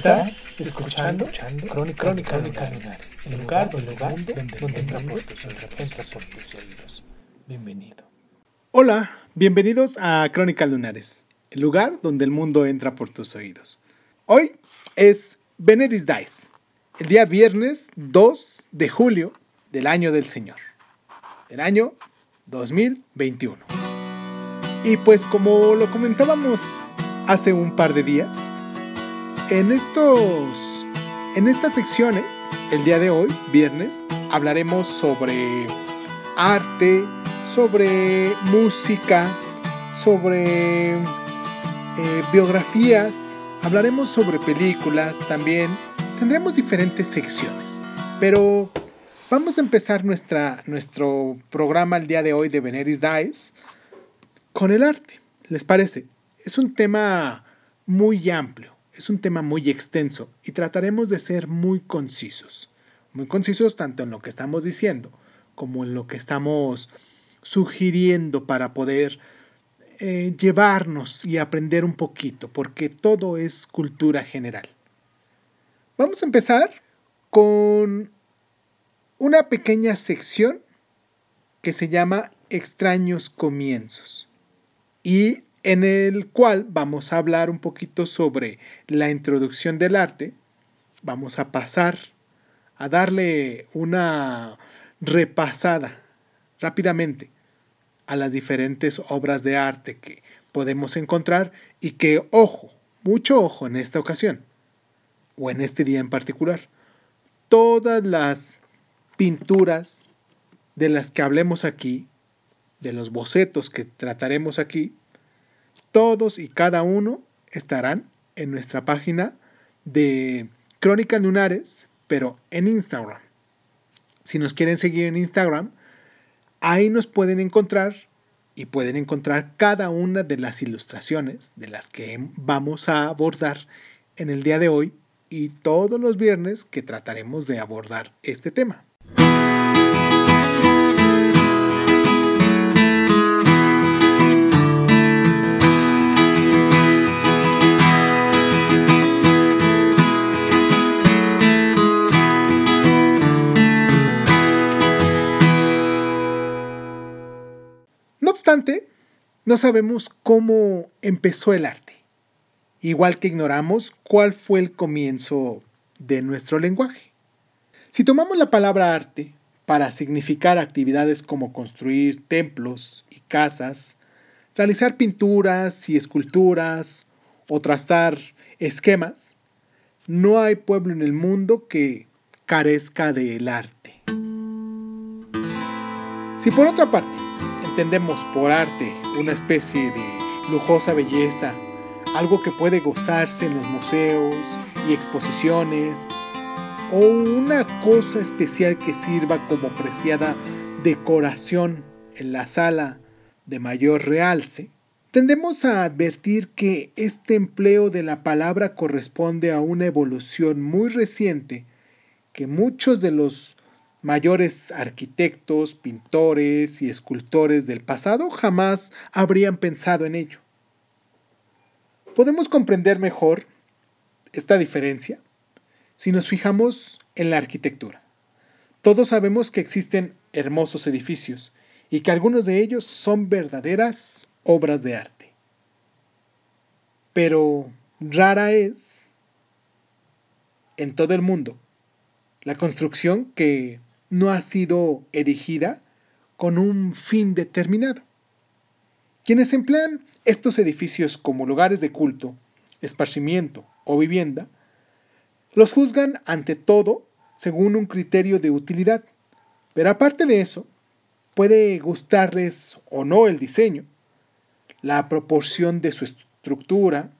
Estás escuchando, Crónica, Crónica, Lunares, el lugar, el lugar donde, donde entra por tus entra por tus oídos. Bienvenido. Hola, bienvenidos a Crónica Lunares, el lugar donde el mundo entra por tus oídos. Hoy es Veneris Dice, el día viernes 2 de julio del año del Señor, del año 2021. Y pues como lo comentábamos hace un par de días, en estos en estas secciones, el día de hoy, viernes, hablaremos sobre arte, sobre música, sobre eh, biografías, hablaremos sobre películas también, tendremos diferentes secciones, pero vamos a empezar nuestra, nuestro programa el día de hoy de Veneris Dice con el arte, ¿les parece? Es un tema muy amplio, es un tema muy extenso y trataremos de ser muy concisos, muy concisos tanto en lo que estamos diciendo como en lo que estamos sugiriendo para poder eh, llevarnos y aprender un poquito, porque todo es cultura general. Vamos a empezar con una pequeña sección que se llama Extraños Comienzos y en el cual vamos a hablar un poquito sobre la introducción del arte. Vamos a pasar a darle una repasada rápidamente a las diferentes obras de arte que podemos encontrar y que, ojo, mucho ojo en esta ocasión, o en este día en particular, todas las pinturas de las que hablemos aquí, de los bocetos que trataremos aquí, todos y cada uno estarán en nuestra página de Crónicas Lunares, pero en Instagram. Si nos quieren seguir en Instagram, ahí nos pueden encontrar y pueden encontrar cada una de las ilustraciones de las que vamos a abordar en el día de hoy y todos los viernes que trataremos de abordar este tema. No sabemos cómo empezó el arte, igual que ignoramos cuál fue el comienzo de nuestro lenguaje. Si tomamos la palabra arte para significar actividades como construir templos y casas, realizar pinturas y esculturas o trazar esquemas, no hay pueblo en el mundo que carezca del arte. Si por otra parte entendemos por arte una especie de lujosa belleza, algo que puede gozarse en los museos y exposiciones, o una cosa especial que sirva como preciada decoración en la sala de mayor realce, tendemos a advertir que este empleo de la palabra corresponde a una evolución muy reciente que muchos de los mayores arquitectos, pintores y escultores del pasado jamás habrían pensado en ello. Podemos comprender mejor esta diferencia si nos fijamos en la arquitectura. Todos sabemos que existen hermosos edificios y que algunos de ellos son verdaderas obras de arte. Pero rara es en todo el mundo la construcción que no ha sido erigida con un fin determinado. Quienes emplean estos edificios como lugares de culto, esparcimiento o vivienda, los juzgan ante todo según un criterio de utilidad. Pero aparte de eso, puede gustarles o no el diseño. la proporción de su estructura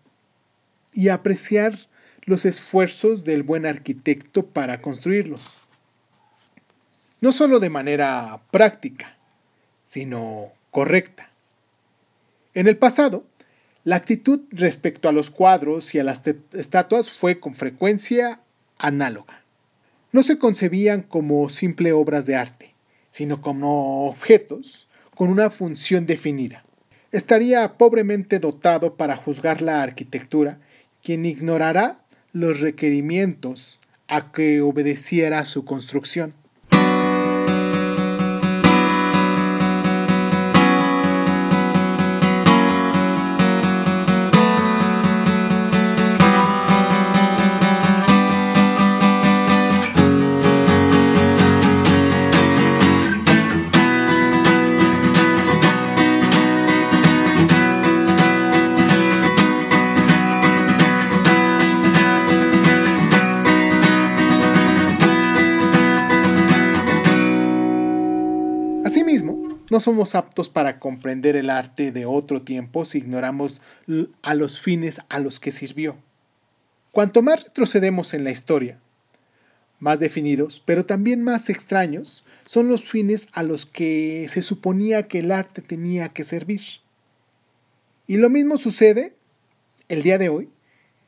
y apreciar los esfuerzos del buen arquitecto para construirlos. No solo de manera práctica, sino correcta. En el pasado, la actitud respecto a los cuadros y a las estatuas fue con frecuencia análoga. No se concebían como simple obras de arte, sino como objetos con una función definida. Estaría pobremente dotado para juzgar la arquitectura quien ignorará los requerimientos a que obedeciera su construcción. Somos aptos para comprender el arte de otro tiempo si ignoramos a los fines a los que sirvió. Cuanto más retrocedemos en la historia, más definidos, pero también más extraños, son los fines a los que se suponía que el arte tenía que servir. Y lo mismo sucede el día de hoy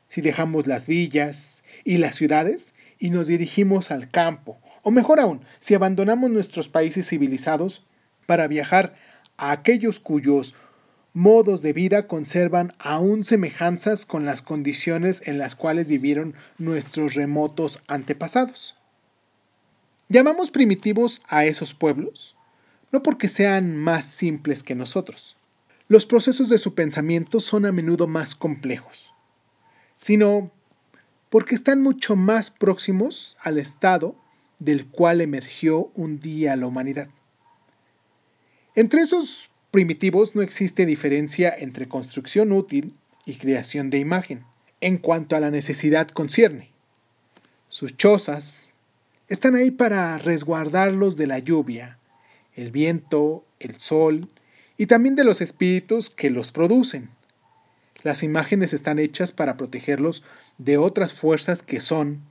si dejamos las villas y las ciudades y nos dirigimos al campo, o mejor aún, si abandonamos nuestros países civilizados para viajar a aquellos cuyos modos de vida conservan aún semejanzas con las condiciones en las cuales vivieron nuestros remotos antepasados. Llamamos primitivos a esos pueblos, no porque sean más simples que nosotros. Los procesos de su pensamiento son a menudo más complejos, sino porque están mucho más próximos al estado del cual emergió un día la humanidad. Entre esos primitivos no existe diferencia entre construcción útil y creación de imagen, en cuanto a la necesidad concierne. Sus chozas están ahí para resguardarlos de la lluvia, el viento, el sol y también de los espíritus que los producen. Las imágenes están hechas para protegerlos de otras fuerzas que son,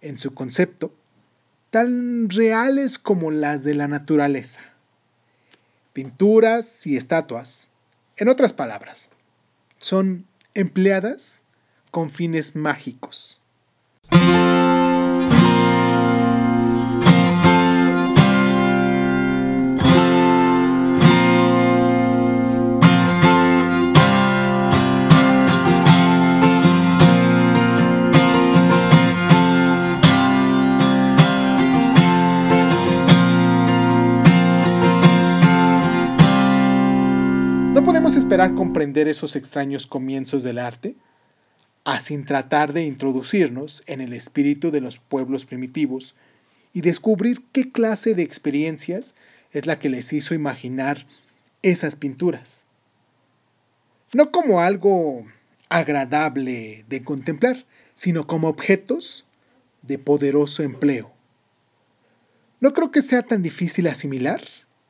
en su concepto, tan reales como las de la naturaleza pinturas y estatuas. En otras palabras, son empleadas con fines mágicos. Comprender esos extraños comienzos del arte, a sin tratar de introducirnos en el espíritu de los pueblos primitivos y descubrir qué clase de experiencias es la que les hizo imaginar esas pinturas. No como algo agradable de contemplar, sino como objetos de poderoso empleo. No creo que sea tan difícil asimilar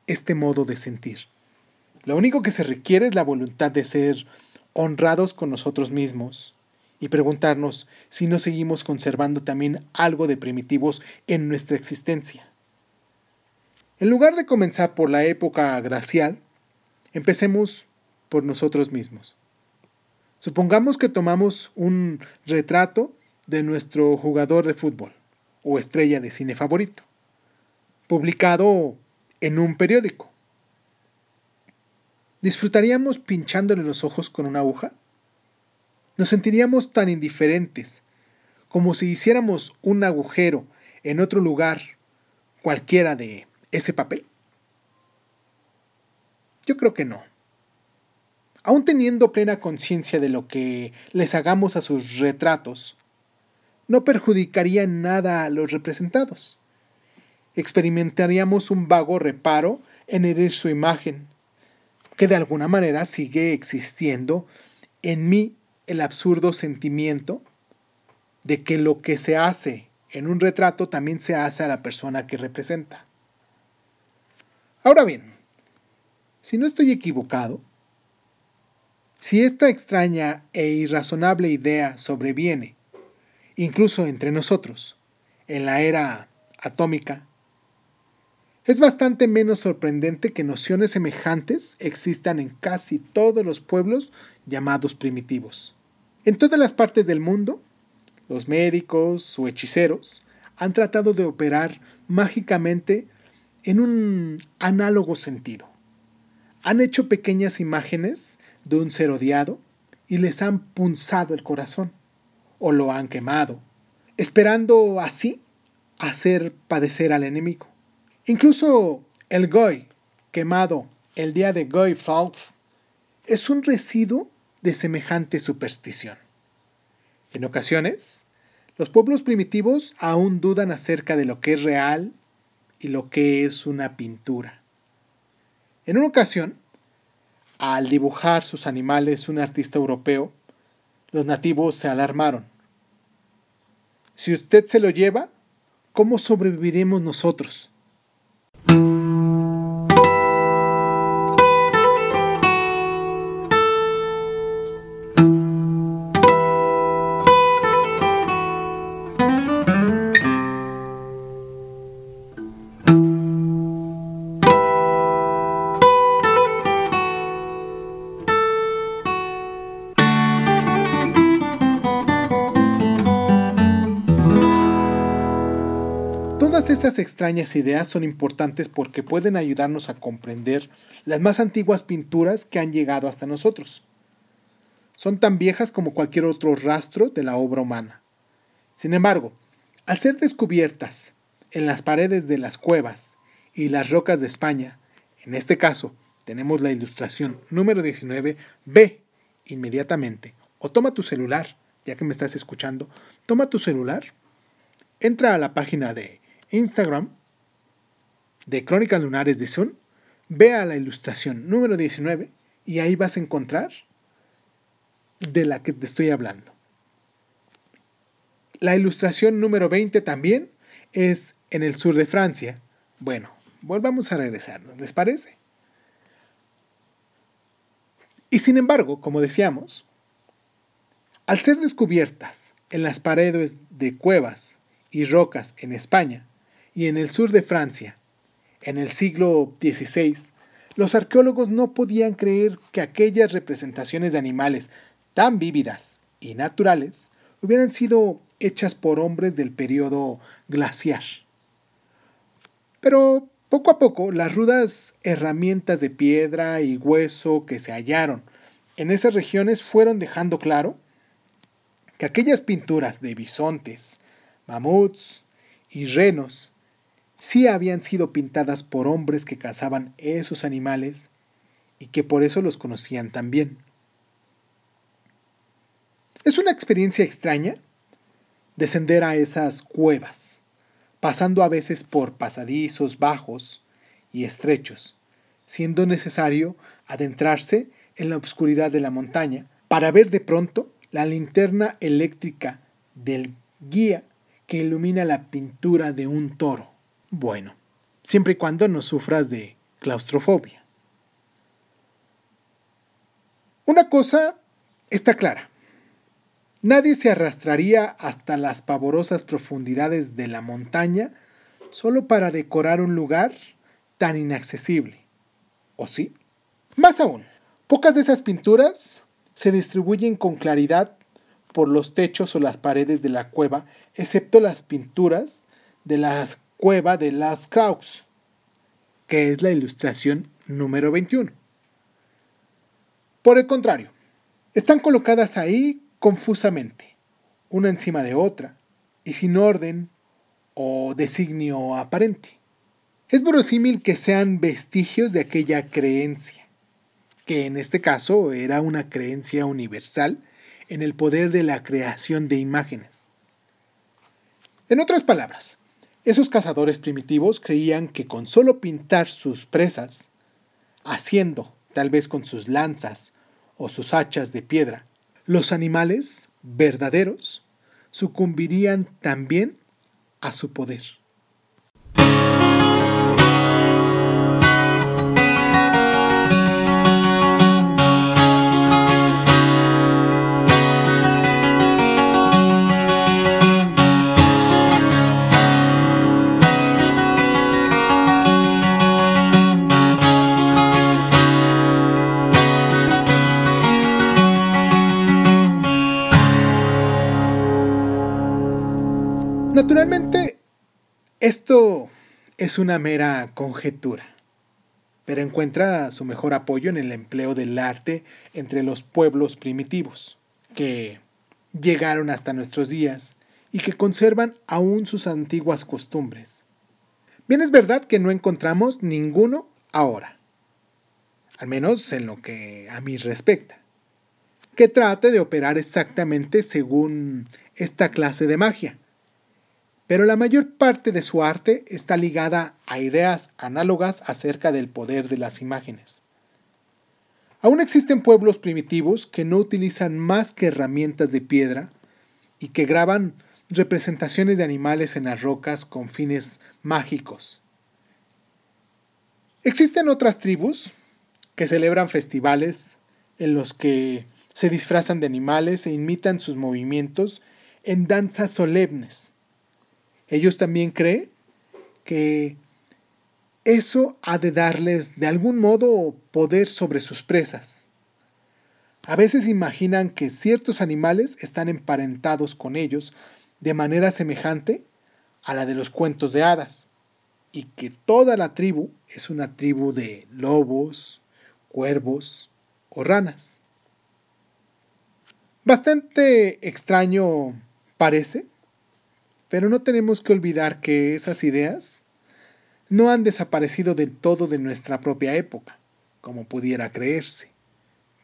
este modo de sentir. Lo único que se requiere es la voluntad de ser honrados con nosotros mismos y preguntarnos si no seguimos conservando también algo de primitivos en nuestra existencia. En lugar de comenzar por la época glacial, empecemos por nosotros mismos. Supongamos que tomamos un retrato de nuestro jugador de fútbol o estrella de cine favorito, publicado en un periódico. ¿Disfrutaríamos pinchándole los ojos con una aguja? ¿Nos sentiríamos tan indiferentes como si hiciéramos un agujero en otro lugar cualquiera de ese papel? Yo creo que no. Aún teniendo plena conciencia de lo que les hagamos a sus retratos, no perjudicaría nada a los representados. Experimentaríamos un vago reparo en herir su imagen que de alguna manera sigue existiendo en mí el absurdo sentimiento de que lo que se hace en un retrato también se hace a la persona que representa. Ahora bien, si no estoy equivocado, Si esta extraña e irrazonable idea sobreviene, incluso entre nosotros, en la era atómica, es bastante menos sorprendente que nociones semejantes existan en casi todos los pueblos llamados primitivos. En todas las partes del mundo, los médicos o hechiceros han tratado de operar mágicamente en un análogo sentido. Han hecho pequeñas imágenes de un ser odiado y les han punzado el corazón o lo han quemado, esperando así hacer padecer al enemigo. Incluso el Goy, quemado el día de Goy Falls, es un residuo de semejante superstición. En ocasiones, los pueblos primitivos aún dudan acerca de lo que es real y lo que es una pintura. En una ocasión, al dibujar sus animales un artista europeo, los nativos se alarmaron. Si usted se lo lleva, ¿cómo sobreviviremos nosotros? Estas extrañas ideas son importantes porque pueden ayudarnos a comprender las más antiguas pinturas que han llegado hasta nosotros. Son tan viejas como cualquier otro rastro de la obra humana. Sin embargo, al ser descubiertas en las paredes de las cuevas y las rocas de España, en este caso tenemos la ilustración número 19, ve inmediatamente o toma tu celular, ya que me estás escuchando, toma tu celular, entra a la página de Instagram de Crónicas Lunares de Sun, ve a la ilustración número 19 y ahí vas a encontrar de la que te estoy hablando. La ilustración número 20 también es en el sur de Francia. Bueno, volvamos a regresarnos, ¿les parece? Y sin embargo, como decíamos, al ser descubiertas en las paredes de cuevas y rocas en España, y en el sur de Francia, en el siglo XVI, los arqueólogos no podían creer que aquellas representaciones de animales tan vívidas y naturales hubieran sido hechas por hombres del periodo glaciar. Pero poco a poco las rudas herramientas de piedra y hueso que se hallaron en esas regiones fueron dejando claro que aquellas pinturas de bisontes, mamuts y renos sí habían sido pintadas por hombres que cazaban esos animales y que por eso los conocían tan bien. Es una experiencia extraña descender a esas cuevas, pasando a veces por pasadizos bajos y estrechos, siendo necesario adentrarse en la oscuridad de la montaña para ver de pronto la linterna eléctrica del guía que ilumina la pintura de un toro. Bueno, siempre y cuando no sufras de claustrofobia. Una cosa está clara. Nadie se arrastraría hasta las pavorosas profundidades de la montaña solo para decorar un lugar tan inaccesible. ¿O sí? Más aún, pocas de esas pinturas se distribuyen con claridad por los techos o las paredes de la cueva, excepto las pinturas de las cueva de las Kraus, que es la ilustración número 21. Por el contrario, están colocadas ahí confusamente, una encima de otra, y sin orden o designio aparente. Es verosímil que sean vestigios de aquella creencia, que en este caso era una creencia universal en el poder de la creación de imágenes. En otras palabras, esos cazadores primitivos creían que con solo pintar sus presas, haciendo, tal vez con sus lanzas o sus hachas de piedra, los animales verdaderos sucumbirían también a su poder. Es una mera conjetura, pero encuentra su mejor apoyo en el empleo del arte entre los pueblos primitivos, que llegaron hasta nuestros días y que conservan aún sus antiguas costumbres. Bien es verdad que no encontramos ninguno ahora, al menos en lo que a mí respecta, que trate de operar exactamente según esta clase de magia. Pero la mayor parte de su arte está ligada a ideas análogas acerca del poder de las imágenes. Aún existen pueblos primitivos que no utilizan más que herramientas de piedra y que graban representaciones de animales en las rocas con fines mágicos. Existen otras tribus que celebran festivales en los que se disfrazan de animales e imitan sus movimientos en danzas solemnes. Ellos también creen que eso ha de darles de algún modo poder sobre sus presas. A veces imaginan que ciertos animales están emparentados con ellos de manera semejante a la de los cuentos de hadas, y que toda la tribu es una tribu de lobos, cuervos o ranas. Bastante extraño parece, pero no tenemos que olvidar que esas ideas no han desaparecido del todo de nuestra propia época, como pudiera creerse.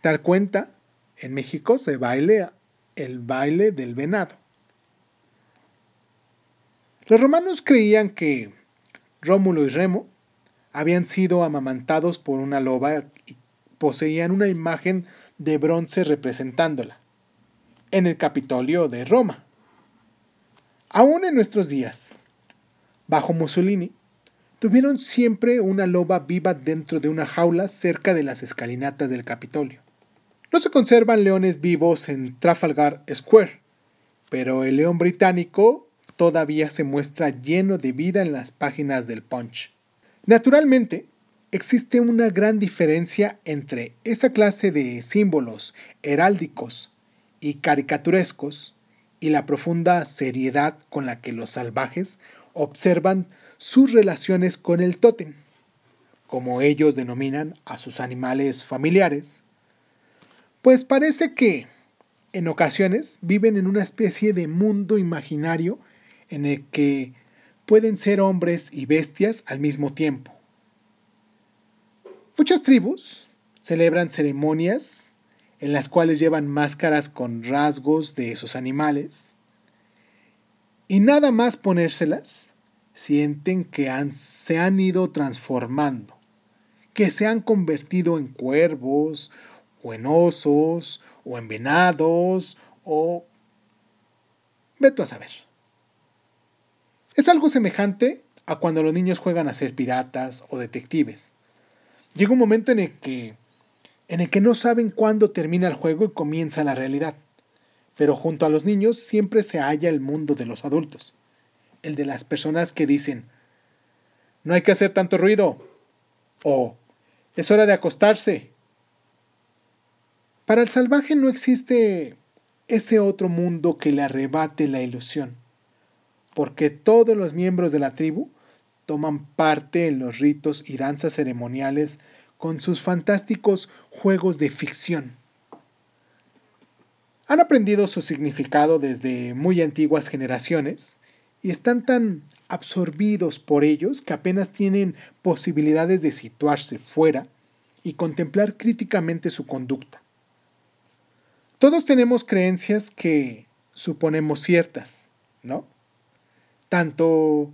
Tal cuenta, en México se baila el baile del venado. Los romanos creían que Rómulo y Remo habían sido amamantados por una loba y poseían una imagen de bronce representándola en el Capitolio de Roma. Aún en nuestros días, bajo Mussolini, tuvieron siempre una loba viva dentro de una jaula cerca de las escalinatas del Capitolio. No se conservan leones vivos en Trafalgar Square, pero el león británico todavía se muestra lleno de vida en las páginas del Punch. Naturalmente, existe una gran diferencia entre esa clase de símbolos heráldicos y caricaturescos y la profunda seriedad con la que los salvajes observan sus relaciones con el tótem, como ellos denominan a sus animales familiares, pues parece que en ocasiones viven en una especie de mundo imaginario en el que pueden ser hombres y bestias al mismo tiempo. Muchas tribus celebran ceremonias en las cuales llevan máscaras con rasgos de esos animales y nada más ponérselas sienten que se han ido transformando, que se han convertido en cuervos o en osos o en venados o... Veto a saber. Es algo semejante a cuando los niños juegan a ser piratas o detectives. Llega un momento en el que en el que no saben cuándo termina el juego y comienza la realidad. Pero junto a los niños siempre se halla el mundo de los adultos, el de las personas que dicen, no hay que hacer tanto ruido, o es hora de acostarse. Para el salvaje no existe ese otro mundo que le arrebate la ilusión porque todos los miembros de la tribu toman parte en los ritos y danzas ceremoniales con sus fantásticos juegos de ficción. Han aprendido su significado desde muy antiguas generaciones y están tan absorbidos por ellos que apenas tienen posibilidades de situarse fuera y contemplar críticamente su conducta. Todos tenemos creencias que suponemos ciertas, ¿no? tanto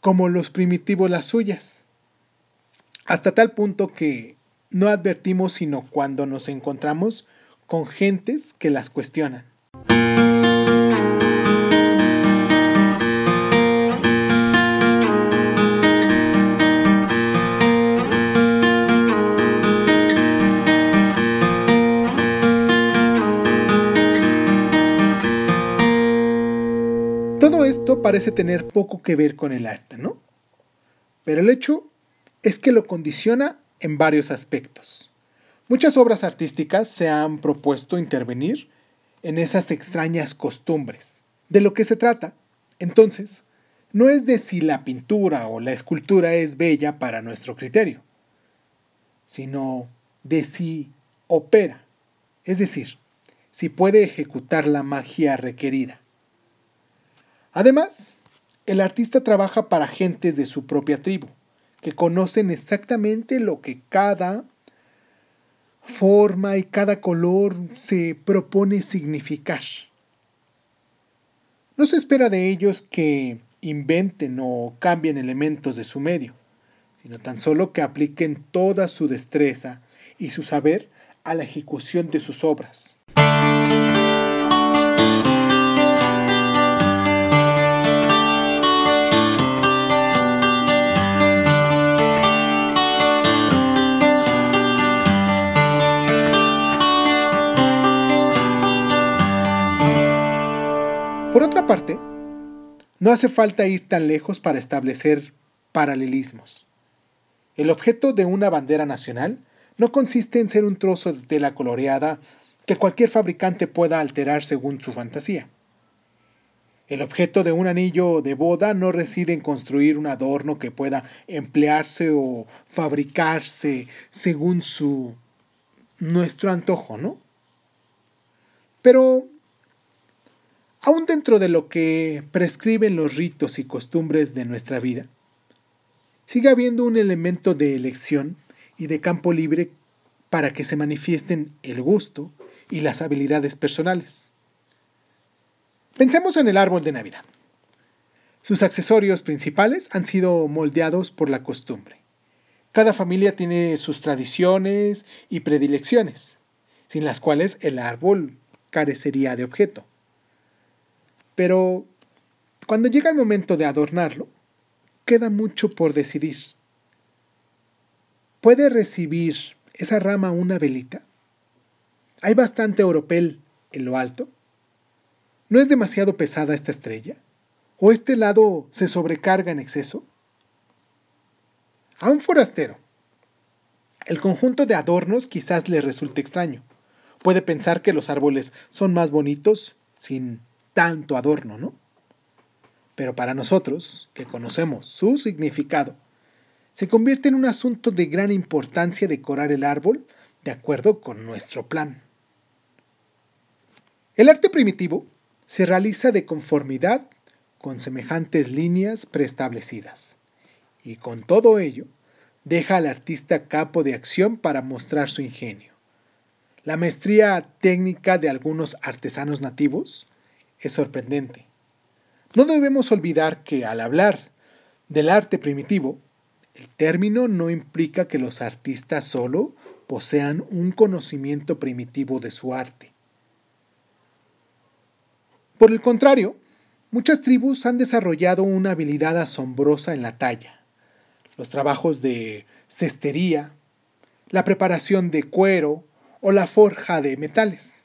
como los primitivos las suyas, hasta tal punto que no advertimos sino cuando nos encontramos con gentes que las cuestionan. parece tener poco que ver con el arte, ¿no? Pero el hecho es que lo condiciona en varios aspectos. Muchas obras artísticas se han propuesto intervenir en esas extrañas costumbres. De lo que se trata Entonces, no es de si la pintura o la escultura es bella para nuestro criterio, sino de si opera, es decir, si puede ejecutar la magia requerida. Además, el artista trabaja para gentes de su propia tribu, que conocen exactamente lo que cada forma y cada color se propone significar. No se espera de ellos que inventen o cambien elementos de su medio, sino tan solo que apliquen toda su destreza y su saber a la ejecución de sus obras. Por otra parte, no hace falta ir tan lejos para establecer paralelismos. El objeto de una bandera nacional no consiste en ser un trozo de tela coloreada que cualquier fabricante pueda alterar según su fantasía. El objeto de un anillo de boda no reside en construir un adorno que pueda emplearse o fabricarse según su nuestro antojo, ¿no? Pero aún dentro de lo que prescriben los ritos y costumbres de nuestra vida, sigue habiendo un elemento de elección y de campo libre para que se manifiesten el gusto y las habilidades personales. Pensemos en el árbol de Navidad. Sus accesorios principales han sido moldeados por la costumbre. Cada familia tiene sus tradiciones y predilecciones, sin las cuales el árbol carecería de objeto. Pero cuando llega el momento de adornarlo, queda mucho por decidir. ¿Puede recibir esa rama una velita? ¿Hay bastante oropel en lo alto? ¿No es demasiado pesada esta estrella? ¿O este lado se sobrecarga en exceso? A un forastero, el conjunto de adornos quizás le resulte extraño. Puede pensar que los árboles son más bonitos sin tanto adorno, ¿no? Pero para nosotros, que conocemos su significado, se convierte en un asunto de gran importancia decorar el árbol de acuerdo con nuestro plan. El arte primitivo se realiza de conformidad con semejantes líneas preestablecidas, y con todo ello deja al artista capo de acción para mostrar su ingenio. La maestría técnica de algunos artesanos nativos es sorprendente. No debemos olvidar que al hablar del arte primitivo, el término no implica que los artistas solo posean un conocimiento primitivo de su arte. Por el contrario, muchas tribus han desarrollado una habilidad asombrosa en la talla. Los trabajos de cestería, la preparación de cuero o la forja de metales.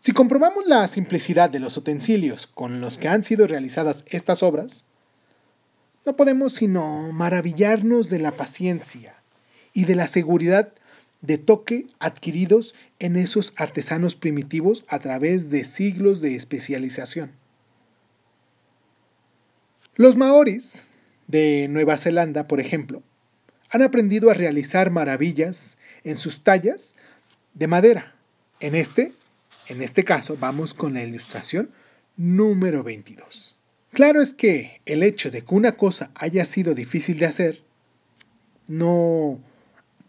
Si comprobamos la simplicidad de los utensilios con los que han sido realizadas estas obras, no podemos sino maravillarnos de la paciencia y de la seguridad de toque adquiridos en esos artesanos primitivos a través de siglos de especialización. Los maoris de Nueva Zelanda, por ejemplo, han aprendido a realizar maravillas en sus tallas de madera. En este en este caso vamos con la ilustración número 22. Claro es que el hecho de que una cosa haya sido difícil de hacer no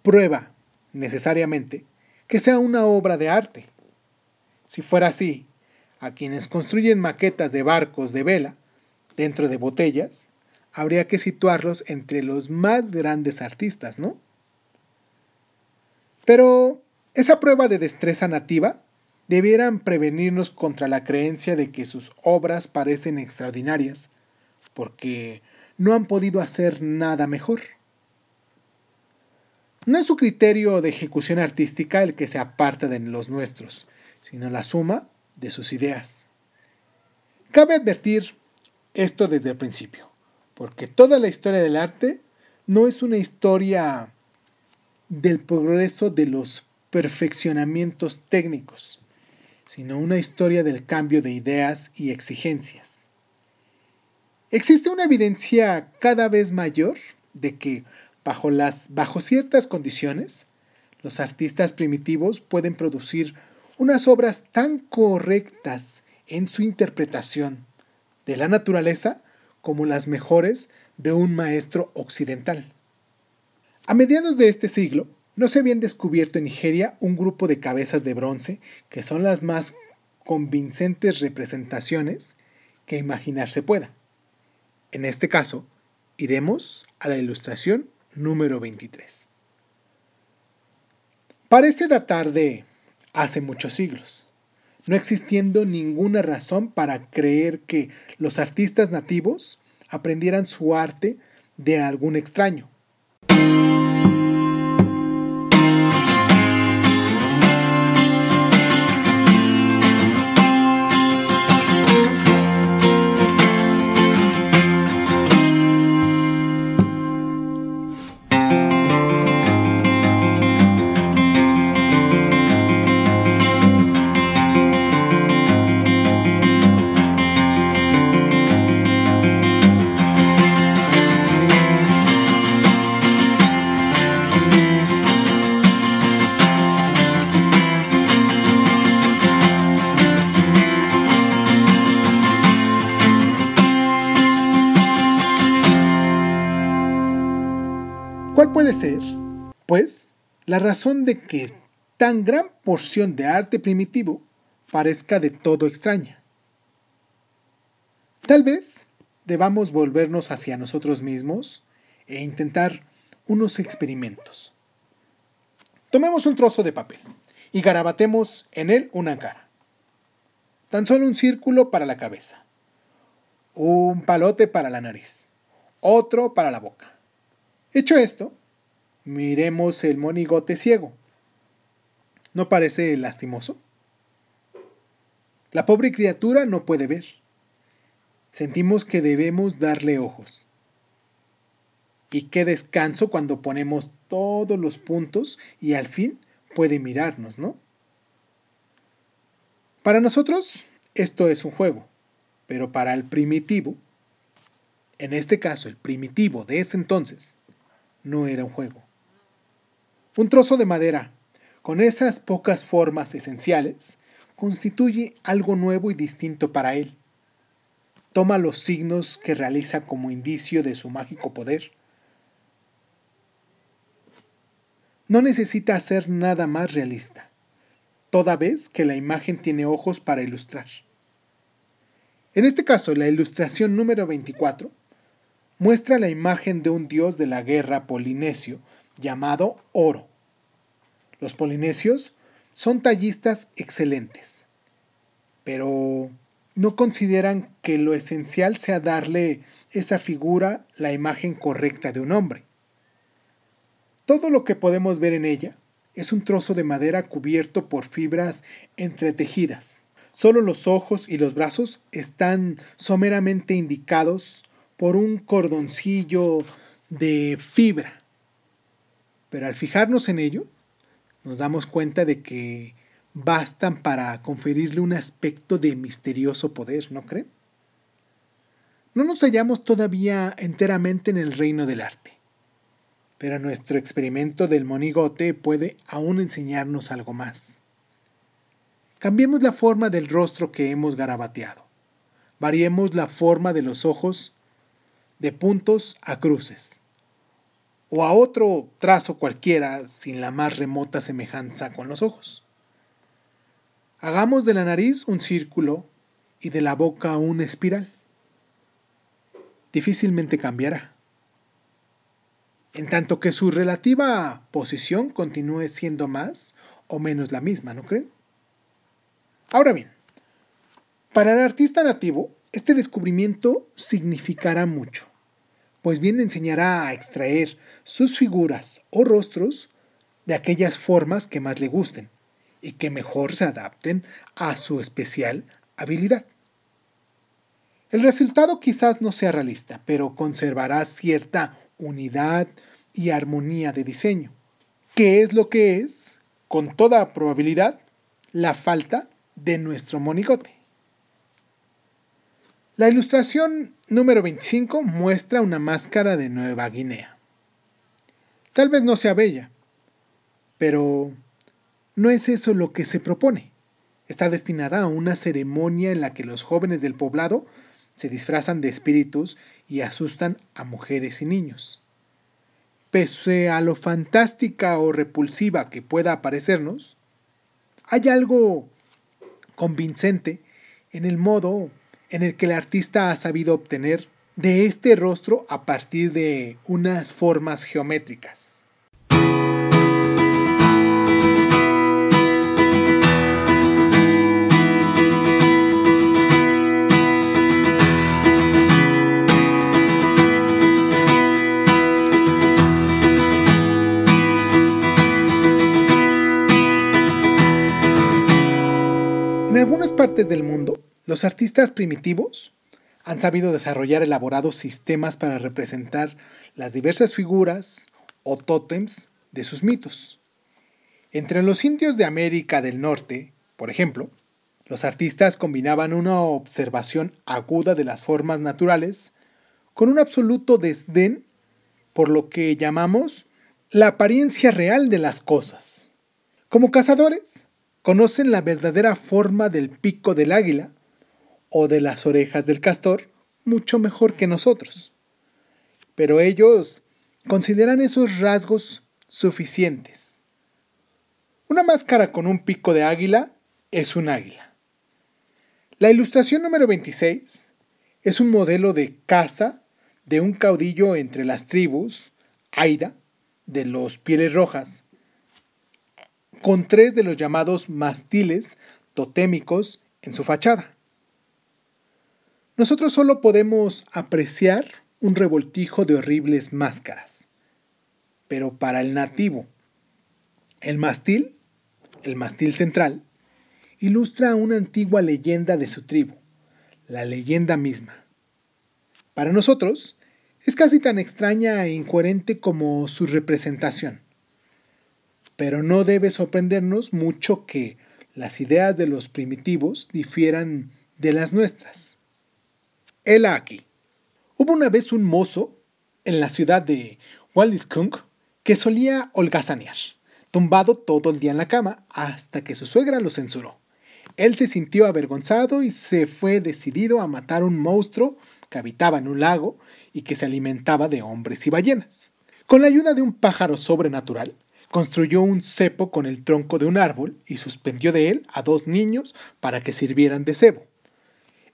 prueba necesariamente que sea una obra de arte. Si fuera así, a quienes construyen maquetas de barcos de vela dentro de botellas, habría que situarlos entre los más grandes artistas, ¿no? Pero esa prueba de destreza nativa debieran prevenirnos contra la creencia de que sus obras parecen extraordinarias, porque no han podido hacer nada mejor. No es su criterio de ejecución artística el que se aparta de los nuestros, sino la suma de sus ideas. Cabe advertir esto desde el principio, porque toda la historia del arte no es una historia del progreso de los perfeccionamientos técnicos, sino una historia del cambio de ideas y exigencias. Existe una evidencia cada vez mayor de que bajo, las, bajo ciertas condiciones, los artistas primitivos pueden producir unas obras tan correctas en su interpretación de la naturaleza como las mejores de un maestro occidental. A mediados de este siglo, no se habían descubierto en Nigeria un grupo de cabezas de bronce que son las más convincentes representaciones que imaginarse pueda. En este caso, iremos a la ilustración número 23. Parece datar de hace muchos siglos, no existiendo ninguna razón para creer que los artistas nativos aprendieran su arte de algún extraño. Pues la razón de que tan gran porción de arte primitivo parezca de todo extraña. Tal vez debamos volvernos hacia nosotros mismos e intentar unos experimentos. Tomemos un trozo de papel y garabatemos en él una cara. Tan solo un círculo para la cabeza, un palote para la nariz, otro para la boca Hecho esto, miremos el monigote ciego. ¿No parece lastimoso? La pobre criatura no puede ver. Sentimos que debemos darle ojos. Y qué descanso cuando ponemos todos los puntos y al fin puede mirarnos, ¿no? Para nosotros esto es un juego, pero para el primitivo, en este caso el primitivo de ese entonces, no era un juego. Un trozo de madera, con esas pocas formas esenciales, constituye algo nuevo y distinto para él. Toma los signos que realiza como indicio de su mágico poder. No necesita hacer nada más realista, toda vez que la imagen tiene ojos para ilustrar. En este caso, la ilustración número 24 muestra la imagen de un dios de la guerra polinesio llamado Oro. Los polinesios son tallistas excelentes, pero no consideran que lo esencial sea darle esa figura la imagen correcta de un hombre. Todo lo que podemos ver en ella es un trozo de madera cubierto por fibras entretejidas. Solo los ojos y los brazos están someramente indicados por un cordoncillo de fibra. Pero al fijarnos en ello, nos damos cuenta de que bastan para conferirle un aspecto de misterioso poder, ¿no creen? No nos hallamos todavía enteramente en el reino del arte, pero nuestro experimento del monigote puede aún enseñarnos algo más. Cambiemos la forma del rostro que hemos garabateado. Variemos la forma de los ojos de puntos a cruces, o a otro trazo cualquiera sin la más remota semejanza con los ojos. Hagamos de la nariz un círculo y de la boca una espiral. Difícilmente cambiará. En tanto que su relativa posición continúe siendo más o menos la misma, ¿no creen? Ahora bien, para el artista nativo, este descubrimiento significará mucho, pues bien enseñará a extraer sus figuras o rostros de aquellas formas que más le gusten y que mejor se adapten a su especial habilidad. El resultado quizás no sea realista, pero conservará cierta unidad y armonía de diseño, que es lo que es, con toda probabilidad, la falta de nuestro monigote. La ilustración número 25 muestra una máscara de Nueva Guinea. Tal vez no sea bella, pero no es eso lo que se propone. Está destinada a una ceremonia en la que los jóvenes del poblado se disfrazan de espíritus y asustan a mujeres y niños. Pese a lo fantástica o repulsiva que pueda parecernos, hay algo convincente en el modo en el que el artista ha sabido obtener de este rostro a partir de unas formas geométricas. En algunas partes del mundo, los artistas primitivos han sabido desarrollar elaborados sistemas para representar las diversas figuras o tótems de sus mitos. Entre los indios de América del Norte, por ejemplo, los artistas combinaban una observación aguda de las formas naturales con un absoluto desdén por lo que llamamos la apariencia real de las cosas. Como cazadores, conocen la verdadera forma del pico del águila o de las orejas del castor mucho mejor que nosotros. Pero ellos consideran esos rasgos suficientes. Una máscara con un pico de águila es un águila. La ilustración número 26 es un modelo de caza de un caudillo entre las tribus, Aira, de los pieles rojas, con tres de los llamados mastiles totémicos en su fachada. Nosotros solo podemos apreciar un revoltijo de horribles máscaras. Pero para el nativo, el mastil, el mastil central, ilustra una antigua leyenda de su tribu, la leyenda misma. Para nosotros, es casi tan extraña e incoherente como su representación pero no debe sorprendernos mucho que las ideas de los primitivos difieran de las nuestras. Hela aquí. Hubo una vez un mozo en la ciudad de Waldiskunk que solía holgazanear, tumbado todo el día en la cama hasta que su suegra lo censuró. Él se sintió avergonzado y se fue decidido a matar un monstruo que habitaba en un lago y que se alimentaba de hombres y ballenas. Con la ayuda de un pájaro sobrenatural, construyó un cepo con el tronco de un árbol y suspendió de él a dos niños para que sirvieran de cebo.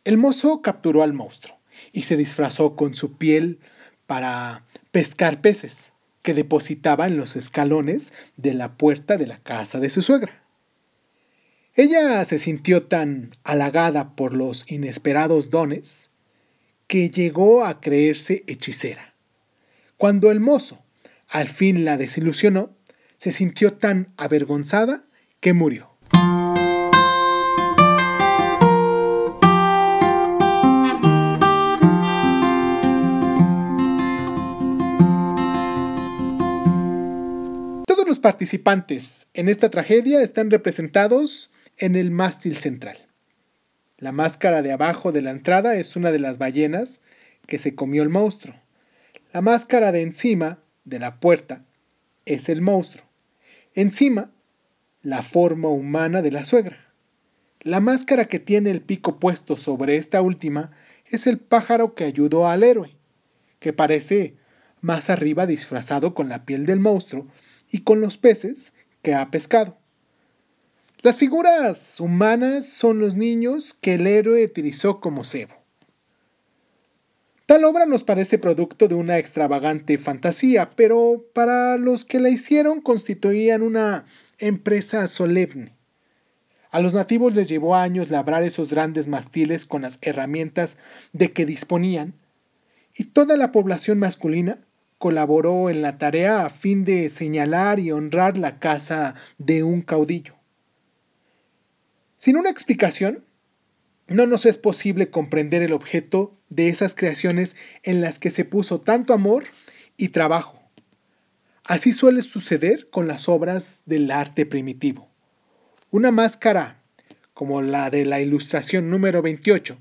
El mozo capturó al monstruo y se disfrazó con su piel para pescar peces que depositaba en los escalones de la puerta de la casa de su suegra. Ella se sintió tan halagada por los inesperados dones que llegó a creerse hechicera. Cuando el mozo al fin la desilusionó, se sintió tan avergonzada que murió. Participantes en esta tragedia están representados en el mástil central. La máscara de abajo de la entrada es una de las ballenas que se comió el monstruo. La máscara de encima de la puerta es el monstruo. Encima, la forma humana de la suegra. La máscara que tiene el pico puesto sobre esta última es el pájaro que ayudó al héroe, que parece más arriba disfrazado con la piel del monstruo y con los peces que ha pescado. Las figuras humanas son los niños que el héroe utilizó como cebo. Tal obra nos parece producto de una extravagante fantasía, pero para los que la hicieron constituían una empresa solemne. A los nativos les llevó años labrar esos grandes mastiles con las herramientas de que disponían, y toda la población masculina colaboró en la tarea a fin de señalar y honrar la casa de un caudillo. Sin una explicación, no nos es posible comprender el objeto de esas creaciones en las que se puso tanto amor y trabajo. Así suele suceder con las obras del arte primitivo. Una máscara, como la de la ilustración número 28,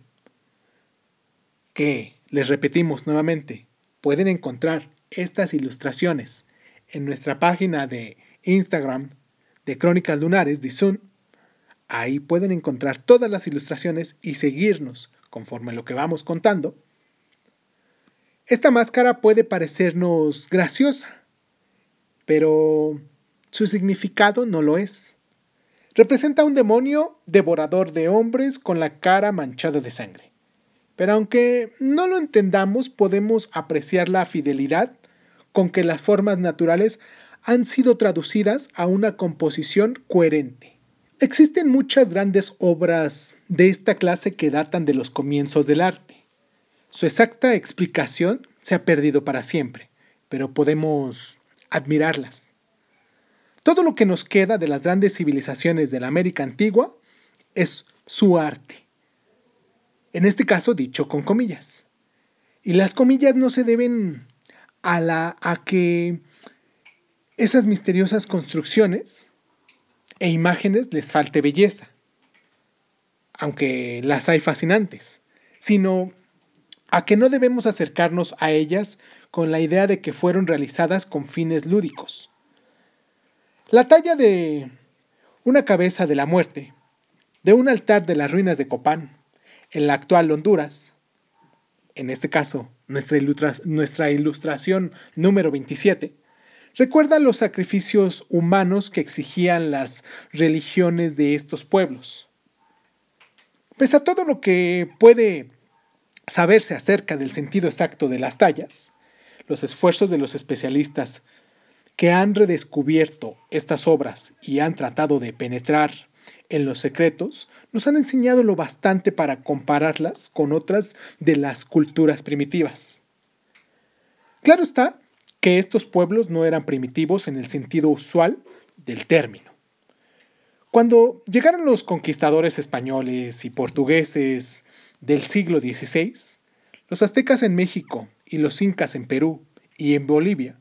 que, les repetimos nuevamente, pueden encontrar estas ilustraciones en nuestra página de Instagram de Crónicas Lunares de Zoom. Ahí pueden encontrar todas las ilustraciones y seguirnos conforme lo que vamos contando. Esta máscara puede parecernos graciosa, pero su significado no lo es. Representa un demonio devorador de hombres con la cara manchada de sangre. Pero aunque no lo entendamos, podemos apreciar la fidelidad con que las formas naturales han sido traducidas a una composición coherente. Existen muchas grandes obras de esta clase que datan de los comienzos del arte. Su exacta explicación se ha perdido para siempre, pero podemos admirarlas. Todo lo que nos queda de las grandes civilizaciones de la América antigua es su arte. En este caso dicho con comillas. Y las comillas no se deben a, la, a que esas misteriosas construcciones e imágenes les falte belleza, aunque las hay fascinantes, sino a que no debemos acercarnos a ellas con la idea de que fueron realizadas con fines lúdicos. La talla de una cabeza de la muerte, de un altar de las ruinas de Copán, en la actual Honduras, en este caso nuestra, nuestra ilustración número 27, recuerda los sacrificios humanos que exigían las religiones de estos pueblos. Pese a todo lo que puede saberse acerca del sentido exacto de las tallas, los esfuerzos de los especialistas que han redescubierto estas obras y han tratado de penetrar en los secretos, nos han enseñado lo bastante para compararlas con otras de las culturas primitivas. Claro está que estos pueblos no eran primitivos en el sentido usual del término. Cuando llegaron los conquistadores españoles y portugueses del siglo XVI, los aztecas en México y los incas en Perú y en Bolivia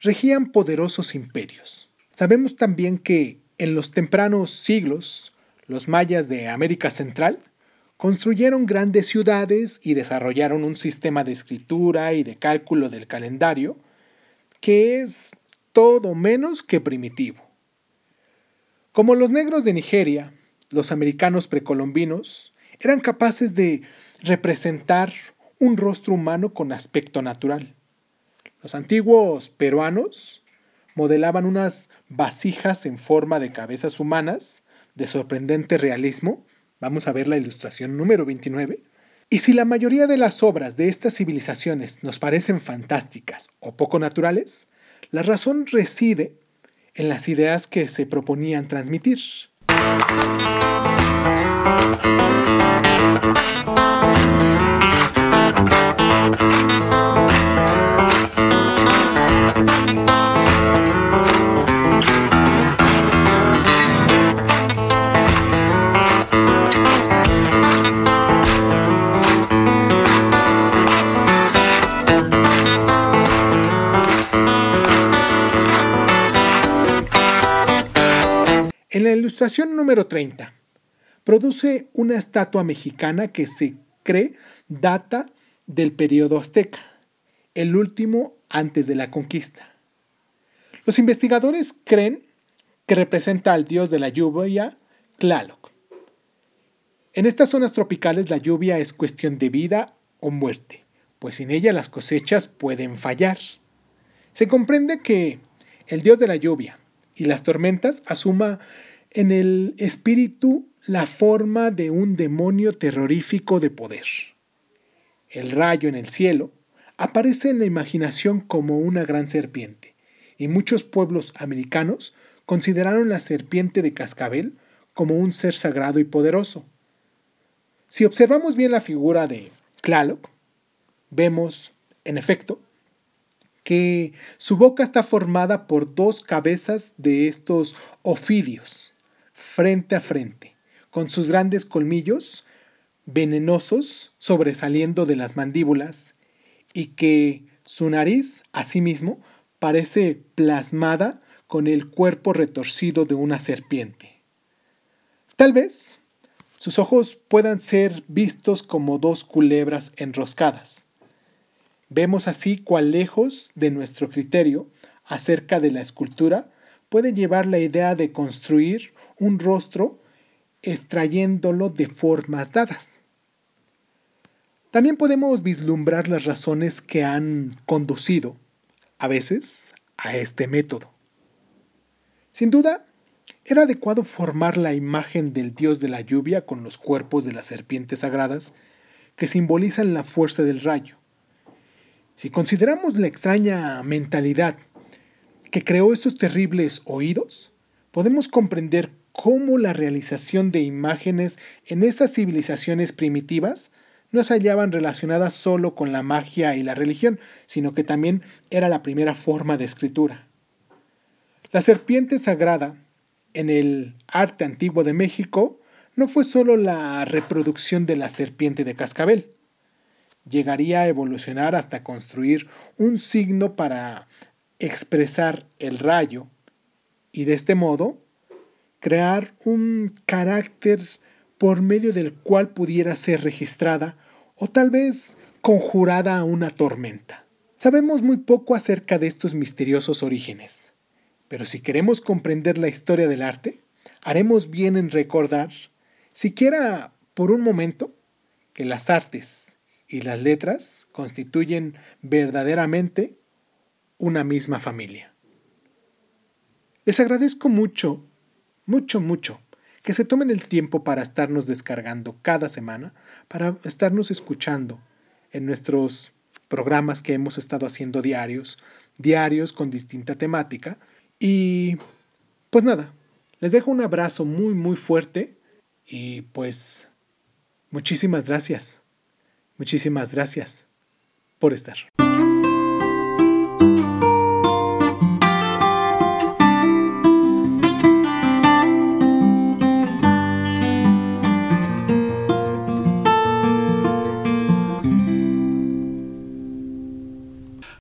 regían poderosos imperios. Sabemos también que en los tempranos siglos, los mayas de América Central construyeron grandes ciudades y desarrollaron un sistema de escritura y de cálculo del calendario que es todo menos que primitivo. Como los negros de Nigeria, los americanos precolombinos eran capaces de representar un rostro humano con aspecto natural. Los antiguos peruanos modelaban unas vasijas en forma de cabezas humanas de sorprendente realismo. Vamos a ver la ilustración número 29. Y si la mayoría de las obras de estas civilizaciones nos parecen fantásticas o poco naturales, la razón reside en las ideas que se proponían transmitir. Ilustración número 30, produce una estatua mexicana que se cree data del periodo azteca, el último antes de la conquista. Los investigadores creen que representa al dios de la lluvia, Tlaloc. En estas zonas tropicales la lluvia es cuestión de vida o muerte, pues sin ella las cosechas pueden fallar. Se comprende que el dios de la lluvia y las tormentas asuma en el espíritu la forma de un demonio terrorífico de poder. El rayo en el cielo aparece en la imaginación como una gran serpiente, y muchos pueblos americanos consideraron la serpiente de cascabel como un ser sagrado y poderoso. Si observamos bien la figura de Tlaloc, vemos, en efecto, que su boca está formada por dos cabezas de estos ofidios, frente a frente, con sus grandes colmillos venenosos sobresaliendo de las mandíbulas y que su nariz, asimismo, parece plasmada con el cuerpo retorcido de una serpiente. Tal vez sus ojos puedan ser vistos como dos culebras enroscadas. Vemos así cuán lejos de nuestro criterio acerca de la escultura puede llevar la idea de construir un rostro extrayéndolo de formas dadas. También podemos vislumbrar las razones que han conducido, a veces, a este método. Sin duda, era adecuado formar la imagen del dios de la lluvia con los cuerpos de las serpientes sagradas que simbolizan la fuerza del rayo. Si consideramos la extraña mentalidad que creó estos terribles oídos, podemos comprender cómo la realización de imágenes en esas civilizaciones primitivas no se hallaban relacionadas solo con la magia y la religión, sino que también era la primera forma de escritura. La serpiente sagrada en el arte antiguo de México no fue solo la reproducción de la serpiente de cascabel. Llegaría a evolucionar hasta construir un signo para expresar el rayo y de este modo crear un carácter por medio del cual pudiera ser registrada o tal vez conjurada a una tormenta. Sabemos muy poco acerca de estos misteriosos orígenes, pero si queremos comprender la historia del arte, haremos bien en recordar, siquiera por un momento, que las artes y las letras constituyen verdaderamente una misma familia. Les agradezco mucho, mucho, mucho que se tomen el tiempo para estarnos descargando cada semana, para estarnos escuchando en nuestros programas que hemos estado haciendo diarios, diarios con distinta temática. Y pues nada, les dejo un abrazo muy, muy fuerte y pues muchísimas gracias, muchísimas gracias por estar.